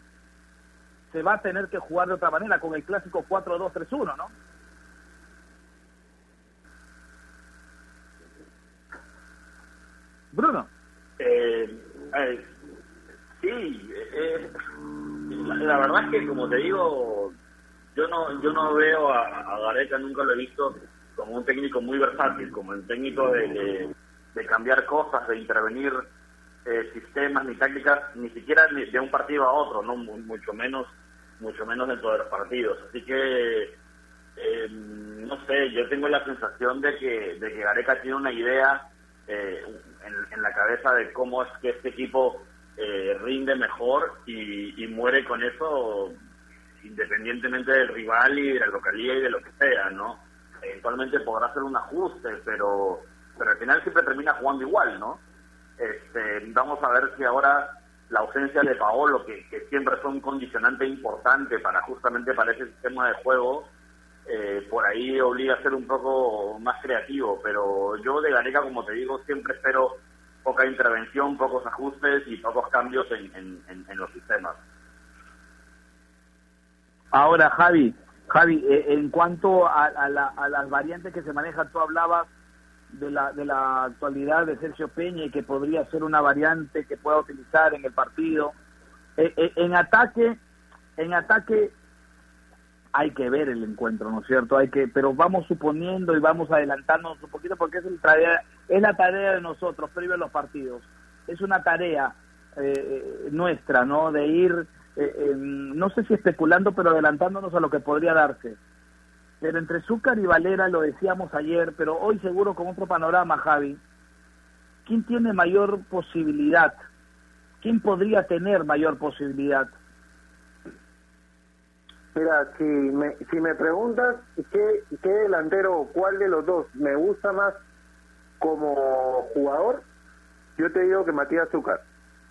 se va a tener que jugar de otra manera, con el clásico 4-2-3-1, ¿no? Bruno. Eh, eh Sí, eh, la, verdad es que como te digo, yo no yo no veo a, Gareca, nunca lo he visto como un técnico muy versátil, como el técnico de, de, cambiar cosas, de intervenir eh, sistemas ni tácticas, ni siquiera de un partido a otro, no mucho menos mucho menos dentro de los partidos. Así que eh, no sé, yo tengo la sensación de que de que Gareca tiene una idea eh, en la cabeza de cómo es que este equipo eh, rinde mejor y, muere con eso independientemente del rival y de la localidad y de lo que sea, ¿no? Eventualmente podrá hacer un ajuste, pero, pero al final siempre termina jugando igual, ¿no? Este, vamos a ver si ahora la ausencia de Paolo, que, siempre fue un condicionante importante para justamente para ese sistema de juego, eh, por ahí obliga a ser un poco más creativo, pero yo de Gareca, como te digo, siempre espero poca intervención, pocos ajustes y pocos cambios en, en, los sistemas. Ahora, Javi, Javi, eh, en cuanto a, las variantes que se manejan, tú hablabas de la, de la actualidad de Sergio Peña y que podría ser una variante que pueda utilizar en el partido. Eh, eh, en ataque, en ataque hay que ver el encuentro, ¿no es cierto? Hay que, pero vamos suponiendo y vamos adelantándonos un poquito porque es, el tarea, es la tarea de nosotros previo a los partidos. Es una tarea eh, eh, nuestra, ¿no? De ir, eh, no sé si especulando, pero adelantándonos a lo que podría darse. Pero entre Zúcar y Valera, lo decíamos ayer, pero hoy seguro con otro panorama, Javi, ¿quién tiene mayor posibilidad? ¿Quién podría tener mayor posibilidad? Mira, si me, si me preguntas qué, qué delantero, cuál de los dos me gusta más como jugador, yo te digo que Matías Zúcar.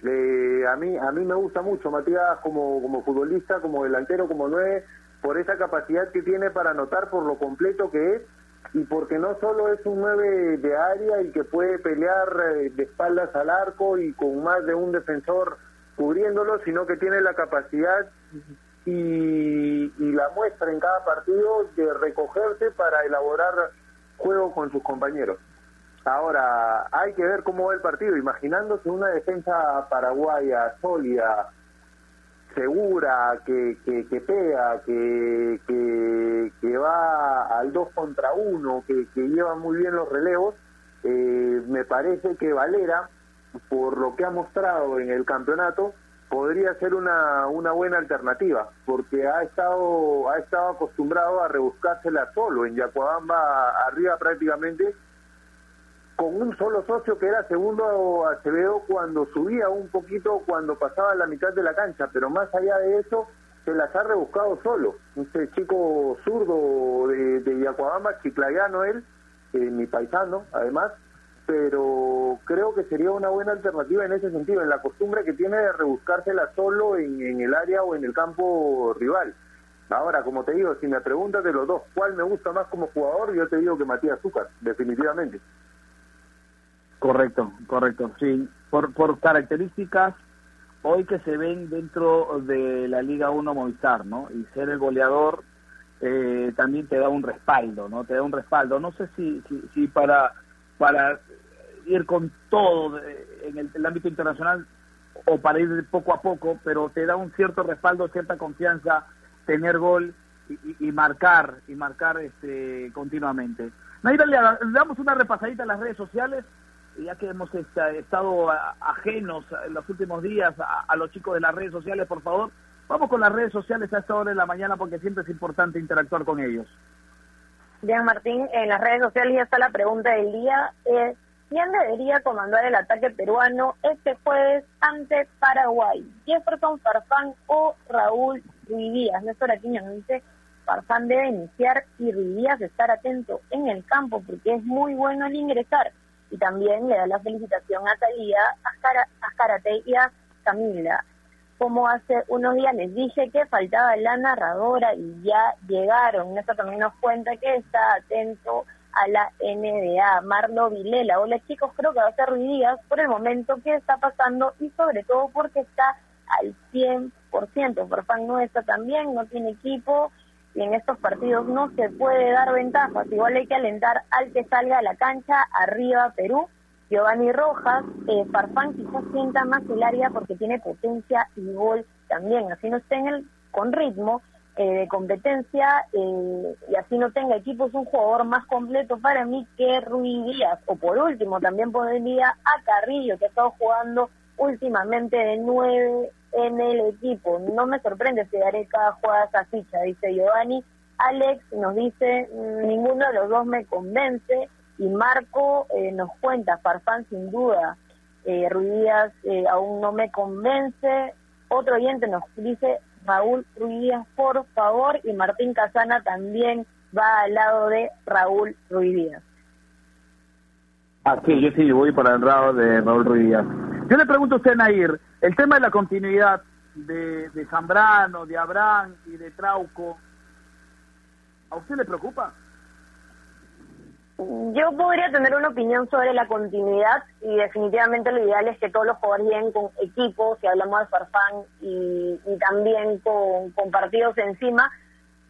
Eh, a mí a mí me gusta mucho Matías como, como futbolista, como delantero, como nueve, por esa capacidad que tiene para anotar, por lo completo que es, y porque no solo es un nueve de área y que puede pelear eh, de espaldas al arco y con más de un defensor cubriéndolo, sino que tiene la capacidad y, la muestra en cada partido de recogerse para elaborar juego con sus compañeros. Ahora, hay que ver cómo va el partido, imaginándose una defensa paraguaya sólida, segura, que, que, pega, que, que, va al 2 contra 1, que, lleva muy bien los relevos, eh, me parece que Valera, por lo que ha mostrado en el campeonato, podría ser una, una buena alternativa, porque ha estado, ha estado acostumbrado a rebuscársela solo en Yacuabamba, arriba prácticamente, con un solo socio que era segundo Acevedo cuando subía un poquito, cuando pasaba la mitad de la cancha, pero más allá de eso, se las ha rebuscado solo. Este chico zurdo de, de Yacuabamba, chiclayano él, eh, mi paisano, además, pero creo que sería una buena alternativa en ese sentido, en la costumbre que tiene de rebuscársela solo en, el área o en el campo rival. Ahora, como te digo, si me preguntas de los dos, ¿cuál me gusta más como jugador? Yo te digo que Matías Zúcar, definitivamente. Correcto, correcto, sí. Por, por características hoy que se ven dentro de la Liga 1 Movistar, ¿no? Y ser el goleador eh, también te da un respaldo, ¿no? Te da un respaldo. No sé si, si, si para, para ir con todo en el, ámbito internacional o para ir poco a poco, pero te da un cierto respaldo, cierta confianza, tener gol y, marcar, y marcar este, continuamente. Naira, le damos una repasadita a las redes sociales, ya que hemos estado ajenos en los últimos días a los chicos de las redes sociales, por favor, Vamos con las redes sociales a esta hora de la mañana porque siempre es importante interactuar con ellos. Bien, Martín, en las redes sociales ya está la pregunta del día. Eh, ¿Quién debería comandar el ataque peruano este jueves ante Paraguay? ¿Jefferson Farfán o Raúl Ruidíaz? Néstor Aquino nos dice, Farfán debe iniciar y Ruidíaz estar atento en el campo porque es muy bueno al ingresar. Y también le da la felicitación a Talía, a Karate y a Camila como hace unos días les dije que faltaba la narradora y ya llegaron. Esto también nos cuenta que está atento a la NBA. Marlo Vilela, hola chicos, creo que va a ser Díaz por el momento que está pasando y sobre todo porque está al 100%. Farfán no está también, no tiene equipo y en estos partidos no se puede dar ventajas. Igual hay que alentar al que salga a la cancha, arriba Perú Giovanni Rojas, eh, Farfán quizás sienta más el área porque tiene potencia y gol también, así no esté en el, con ritmo eh, de competencia eh, y así no tenga equipo, un jugador más completo para mí que Rui Díaz, o por último también podría a Carrillo, que ha estado jugando últimamente de nueve en el equipo. No me sorprende si daré cada jugada esa ficha, dice Giovanni. Alex nos dice, mm, ninguno de los dos me convence. Y Marco eh, nos cuenta, Farfán sin duda, eh, Ruidías eh, aún no me convence. Otro oyente nos dice, Raúl Ruidías, por favor, y Martín Casana también va al lado de Raúl Ruidías. Ah, sí, yo sí voy para el lado de Raúl Ruidías. Yo le pregunto a usted, Nair, el tema de la continuidad de, de Zambrano, de Abraham y de Trauco, ¿a usted le preocupa? Yo podría tener una opinión sobre la continuidad y definitivamente lo ideal es que todos los jugadores lleguen con equipos, si hablamos de Farfán y, también con, partidos encima,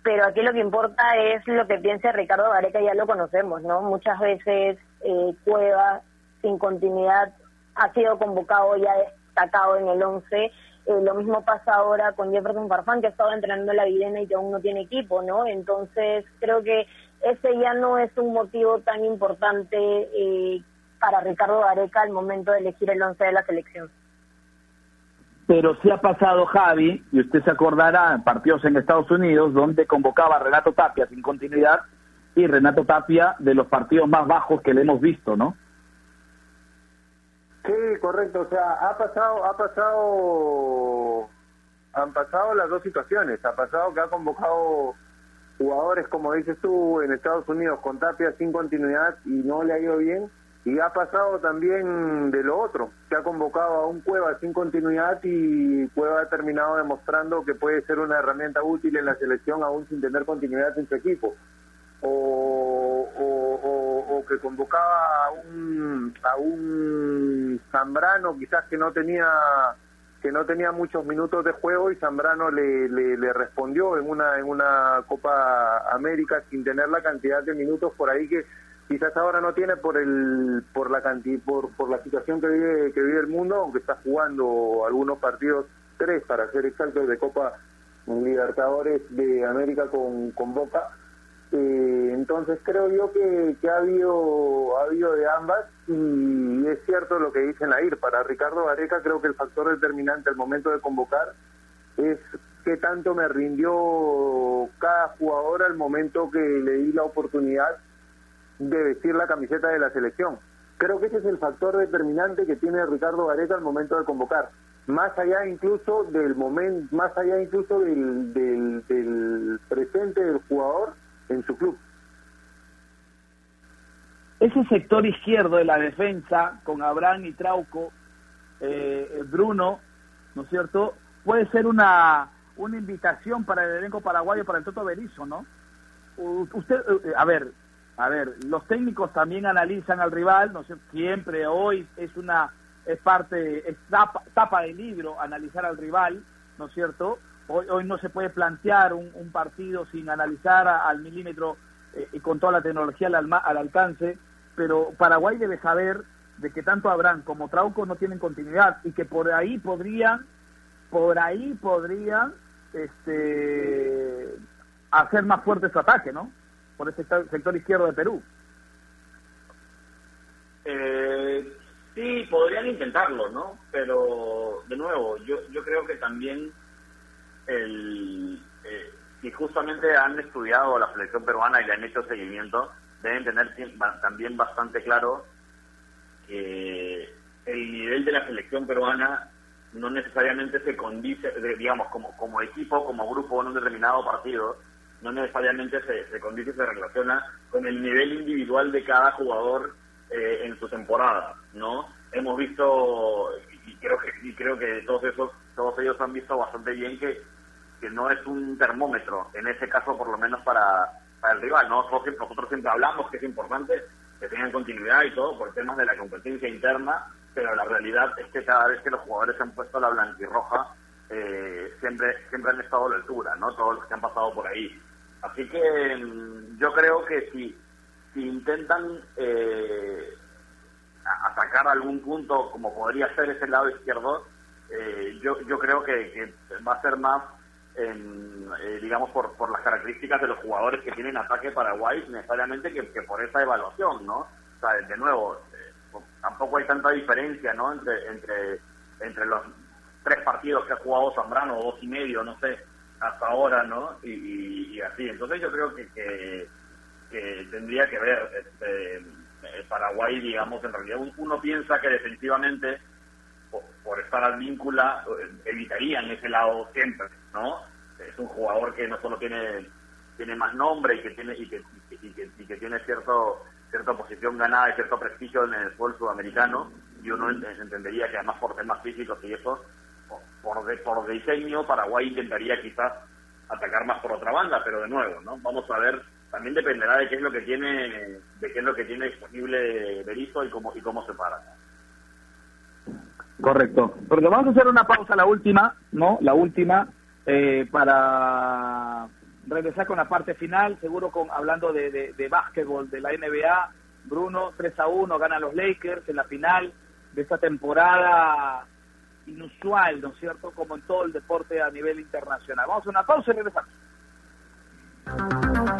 pero aquí lo que importa es lo que piense Ricardo Gareca, ya lo conocemos, ¿no? Muchas veces eh, Cueva sin continuidad ha sido convocado ya destacado en el 11. Eh, lo mismo pasa ahora con Jefferson Farfán, que ha estado entrenando en la Videna y que aún no tiene equipo, ¿no? Entonces creo que ese ya no es un motivo tan importante eh, para Ricardo Gareca al momento de elegir el once de la selección. Pero sí ha pasado Javi, y usted se acordará, en partidos en Estados Unidos, donde convocaba a Renato Tapia sin continuidad, y Renato Tapia de los partidos más bajos que le hemos visto, ¿no? Sí, correcto. O sea, ha pasado, ha pasado, han pasado las dos situaciones. Ha pasado que ha convocado jugadores, como dices tú, en Estados Unidos con Tapia sin continuidad y no le ha ido bien. Y ha pasado también de lo otro, que ha convocado a un Cueva sin continuidad y Cueva ha terminado demostrando que puede ser una herramienta útil en la selección aún sin tener continuidad en su equipo. O, o, o, que convocaba a un, a un Zambrano quizás que no tenía que no tenía muchos minutos de juego y Zambrano le, le, respondió en una en una Copa América sin tener la cantidad de minutos por ahí que quizás ahora no tiene por el por la cantidad por, por la situación que vive que vive el mundo aunque está jugando algunos partidos tres para ser exactos de Copa Libertadores de América con, con Boca. Eh, entonces creo yo que, que, ha habido ha habido de ambas y es cierto lo que dicen ahí para Ricardo Vareca creo que el factor determinante al momento de convocar es qué tanto me rindió cada jugador al momento que le di la oportunidad de vestir la camiseta de la selección. Creo que ese es el factor determinante que tiene Ricardo Vareca al momento de convocar más allá incluso del momento, más allá incluso del, del presente del jugador en su club. Ese sector izquierdo de la defensa, con Abraham y Trauco, eh, Bruno, ¿no es cierto? Puede ser una, una invitación para el elenco paraguayo, para el Toto Berizzo, ¿no? Usted, eh, a ver, a ver, los técnicos también analizan al rival, no sé, siempre hoy es una es parte, es tapa, tapa del libro analizar al rival, ¿no es cierto? Hoy, hoy no se puede plantear un, un partido sin analizar al milímetro eh, y con toda la tecnología al, al alcance, pero Paraguay debe saber de que tanto Abraham como Trauco no tienen continuidad y que por ahí podrían, por ahí podrían este, hacer más fuerte su ataque, ¿no? Por el sector, izquierdo de Perú. Eh, sí, podrían intentarlo, ¿no? Pero, de nuevo, yo, yo creo que también el, eh, si justamente han estudiado la selección peruana y le han hecho seguimiento, deben tener también bastante claro que el nivel de la selección peruana no necesariamente se condice, digamos, como, como equipo, como grupo en un determinado partido, no necesariamente se, se condice y se relaciona con el nivel individual de cada jugador eh, en su temporada, ¿no? Hemos visto, y creo que, y creo que todos esos, todos ellos han visto bastante bien que, que no es un termómetro, en ese caso por lo menos para, para el rival, ¿no? Nosotros, siempre- hablamos que es importante que tengan continuidad y todo por temas de la competencia interna, pero la realidad es que cada vez que los jugadores se han puesto la blanquirroja, eh, siempre, siempre han estado a la altura, ¿no? Todos los que han pasado por ahí. Así que mm, yo creo que si, si intentan eh, atacar algún punto como podría ser ese lado izquierdo, eh, yo, yo creo que va a ser más, en, eh, digamos, por, por las características de los jugadores que tienen ataque Paraguay, necesariamente que, por esa evaluación, ¿no? O sea, de nuevo, eh, tampoco hay tanta diferencia, ¿no? Entre, entre, entre los tres partidos que ha jugado Zambrano, dos y medio, no sé, hasta ahora, ¿no? Y, así. Entonces yo creo que, que, tendría que ver este, Paraguay, digamos, en realidad un- uno piensa que definitivamente por, por estar al víncula eh, evitarían ese lado siempre, ¿no? Es un jugador que no solo tiene tiene más nombre y que tiene y que, y que, tiene cierto cierta posición ganada y cierto prestigio en el fútbol sudamericano y uno en- entendería que además por temas físicos y eso por, por, de- por diseño Paraguay intentaría quizás atacar más por otra banda pero de nuevo no vamos a ver también dependerá de qué es lo que tiene de qué es lo que tiene disponible Berizzo y cómo y cómo se para Correcto. Porque vamos a hacer una pausa, la última, ¿no? La última, eh, para regresar con la parte final, seguro con hablando de, de, de básquetbol de la NBA. Bruno, 3 a 1, ganan los Lakers en la final de esta temporada inusual, ¿no es cierto? Como en todo el deporte a nivel internacional. Vamos a una pausa y regresamos.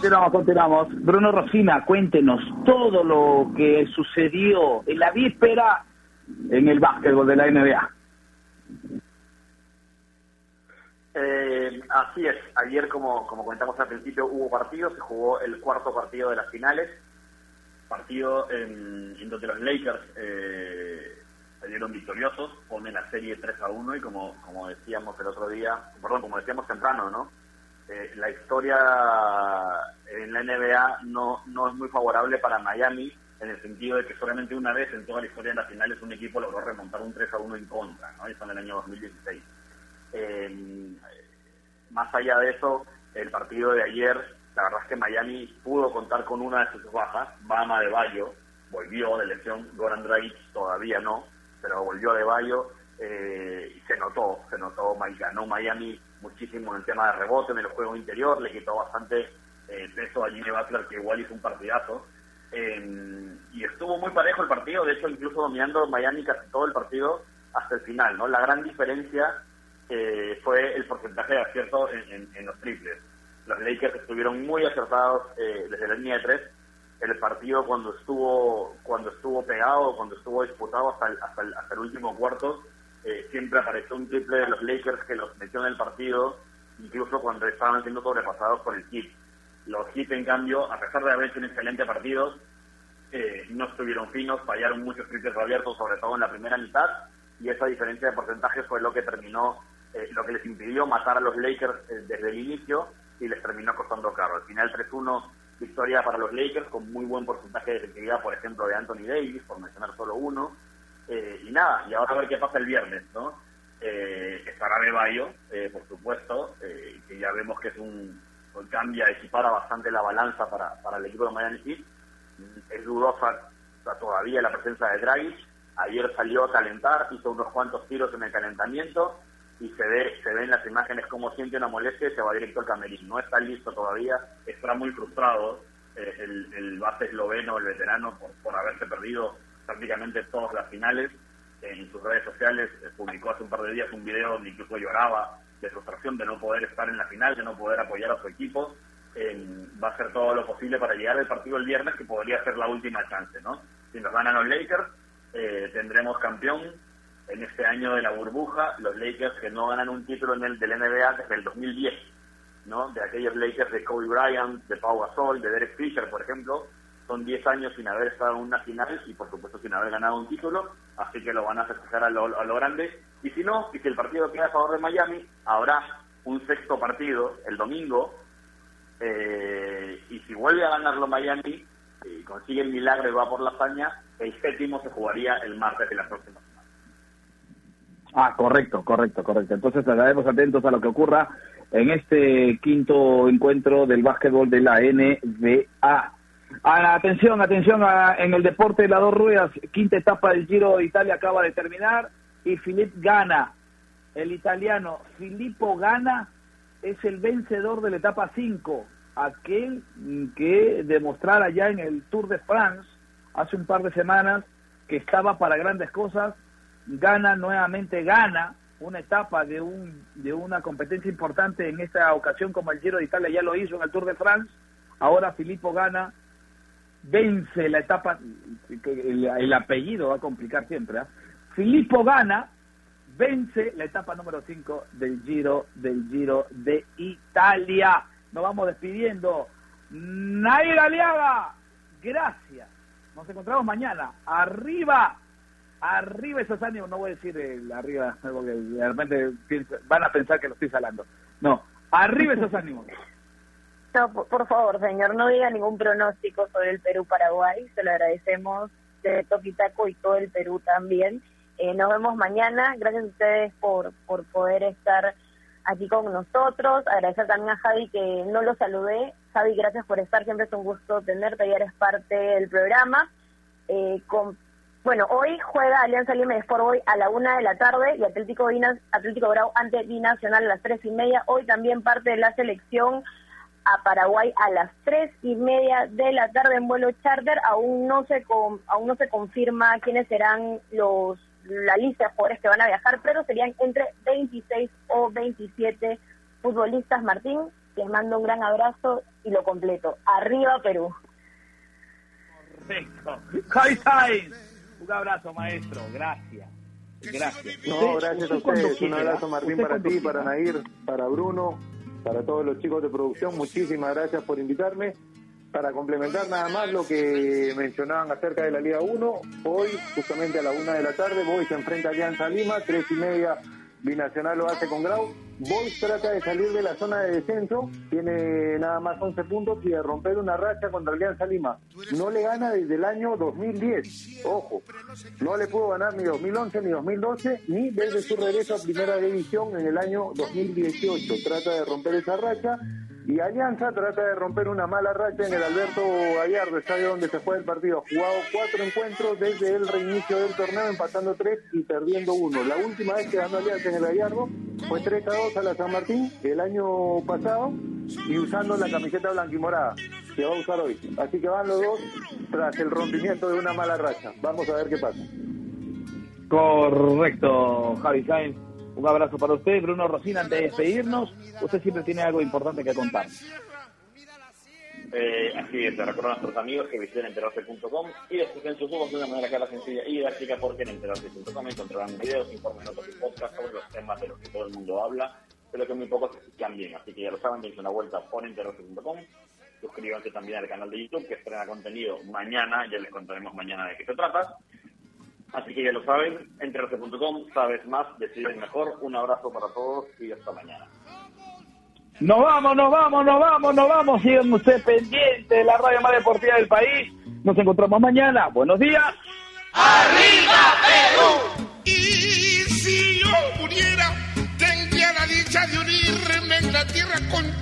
Continuamos, continuamos. Bruno Rosina, cuéntenos todo lo que sucedió en la víspera en el básquetbol de la NBA. Eh, así es, ayer como, como comentamos al principio hubo partidos, se jugó el cuarto partido de las finales, partido en, en donde los Lakers eh, salieron victoriosos, ponen la serie 3 a 1 y como, como decíamos el otro día, perdón, como decíamos temprano, ¿no? Eh, la historia en la NBA no, no es muy favorable para Miami en el sentido de que solamente una vez en toda la historia de las finales un equipo logró remontar un 3 a 1 en contra, ¿no? Eso en el año 2016. Eh, más allá de eso, el partido de ayer, la verdad es que Miami pudo contar con una de sus bajas, Bama de Bayo, volvió de lesión, Goran Dragic todavía no, pero volvió de Bayo eh, y se notó, se notó, ganó Miami muchísimo en el tema de rebote, en el juego interior, le quitó bastante eh, peso a Jimmy Butler, que igual hizo un partidazo. Eh, y estuvo muy parejo el partido, de hecho incluso dominando Miami casi todo el partido hasta el final, ¿no? La gran diferencia eh, fue el porcentaje de acierto en, los triples. Los Lakers estuvieron muy acertados eh, desde la línea de tres. El partido cuando estuvo cuando estuvo pegado, cuando estuvo disputado hasta el, hasta el, hasta el último cuarto, eh, siempre apareció un triple de los Lakers que los metió en el partido, incluso cuando estaban siendo sobrepasados por el Heat. Los Heat, en cambio, a pesar de haber hecho un excelente partido, no estuvieron finos, fallaron muchos triples abiertos, sobre todo en la primera mitad, y esa diferencia de porcentaje fue lo que terminó eh, lo que les impidió matar a los Lakers eh, desde el inicio y les terminó costando caro. Al final 3-1 victoria para los Lakers con muy buen porcentaje de efectividad, por ejemplo, de Anthony Davis, por mencionar solo uno. Eh, y nada, y ahora a ver qué pasa el viernes, ¿no? estará de Bayo, por supuesto, que ya vemos que es un, cambia, equipara bastante la balanza para, para el equipo de Miami Heat. Es dudosa todavía la presencia de Dragic. Ayer salió a calentar, hizo unos cuantos tiros en el calentamiento y se ve se ven las imágenes como siente una molestia y se va directo al camerino. No está listo todavía, está muy frustrado eh, el, el, base esloveno, el veterano, por, por haberse perdido prácticamente todas las finales. En sus redes sociales eh, publicó hace un par de días un video donde incluso lloraba de frustración de no poder estar en la final, de no poder apoyar a su equipo. va a hacer todo lo posible para llegar al partido el viernes, que podría ser la última chance, ¿no? Si nos ganan los Lakers, eh, tendremos campeón, en este año de la burbuja, los Lakers que no ganan un título en el del NBA desde el 2010, ¿no? De aquellos Lakers de Kobe Bryant, de Pau Gasol, de Derek Fisher, por ejemplo, son 10 años sin haber estado en una final y por supuesto sin haber ganado un título, así que lo van a festejar a lo, a lo grande. Y si no, y si el partido queda a favor de Miami, habrá un sexto partido el domingo, eh, y si vuelve a ganarlo Miami y consigue el milagro y va por la hazaña, el séptimo se jugaría el martes de la próxima Ah, correcto, correcto, correcto. Entonces estaremos atentos a lo que ocurra en este quinto encuentro del básquetbol de la NBA. Ah, atención, atención en el deporte de las dos ruedas, quinta etapa del Giro de Italia acaba de terminar y Filip gana. El italiano Filippo Gana es el vencedor de la etapa 5, aquel que demostrara ya en el Tour de France hace un par de semanas que estaba para grandes cosas gana nuevamente, gana una etapa de, un, de una competencia importante en esta ocasión como el Giro de Italia ya lo hizo en el Tour de France, ahora Filippo gana, vence la etapa, el, apellido va a complicar siempre, ¿eh? Filippo gana, vence la etapa número 5 del Giro, del Giro de Italia. Nos vamos despidiendo. Nair Aliaga, gracias. Nos encontramos mañana. Arriba arriba esos ánimos, no voy a decir el arriba, porque de repente van a pensar que lo estoy salando. No, arriba esos ánimos. No, por, favor, señor, no diga ningún pronóstico sobre el Perú-Paraguay, se lo agradecemos de Toquitaco y todo el Perú también. Eh, nos vemos mañana, gracias a ustedes por, por poder estar aquí con nosotros, agradecer también a Javi que no lo saludé. Javi, gracias por estar, siempre es un gusto tenerte, ya eres parte del programa. Eh, bueno, hoy juega Alianza Lima Sport hoy a la una de la tarde y Atlético, Atlético Grau ante Binacional a las tres y media. Hoy también parte de la selección a Paraguay a las tres y media de la tarde en vuelo charter. Aún no se aún no se confirma quiénes serán los la lista de jugadores que van a viajar, pero serían entre 26 o 27 futbolistas. Martín, les mando un gran abrazo y lo completo. Arriba Perú. Perfecto. Un abrazo, maestro. Gracias. Gracias. No, gracias a ustedes. Un abrazo, Martín, para ti, para Nair, para Bruno, para todos los chicos de producción. Muchísimas gracias por invitarme. Para complementar nada más lo que mencionaban acerca de la Liga 1, hoy, justamente a la una de la tarde, voy se enfrenta a Alianza Lima, tres y media Binacional lo hace con Grau, Boys trata de salir de la zona de descenso, tiene nada más 11 puntos y de romper una racha contra Alianza Lima. No le gana desde el año 2010, ojo, no le pudo ganar ni 2011 ni 2012, ni desde su regreso a Primera División en el año 2018. Trata de romper esa racha y Alianza trata de romper una mala racha en el Alberto Gallardo, estadio donde se juega el partido. Jugado cuatro encuentros desde el reinicio del torneo, empatando tres y perdiendo uno. La última vez que ganó Alianza en el Gallardo fue 3 a 2 a la San Martín el año pasado y usando la camiseta blanquimorada que va a usar hoy. Así que van los dos tras el rompimiento de una mala racha. Vamos a ver qué pasa. Correcto, Javi Sainz. Un abrazo para usted, Bruno Rosina. Antes de despedirnos, usted siempre tiene algo importante que contar. Eh, así es, recuerdo a nuestros amigos que visiten enterarse.com y escuchen sus voz de una manera clara, sencilla y didáctica porque en enterarse.com encontrarán videos, informes, notas y podcasts sobre los temas de los que todo el mundo habla, pero que muy pocos escuchan bien. Así que ya lo saben, dense una vuelta por enterarse.com. Suscríbanse también al canal de YouTube que estrena contenido mañana, ya les contaremos mañana de qué se trata. Así que ya lo saben, enterarse.com, sabes más, decides mejor. Un abrazo para todos y hasta mañana. Nos vamos, nos vamos, nos vamos, nos vamos. Sigan usted pendiente de la radio más deportiva del país. Nos encontramos mañana. Buenos días. ¡Arriba Perú! Y si yo muriera, tendría la dicha de unirme en la tierra contigo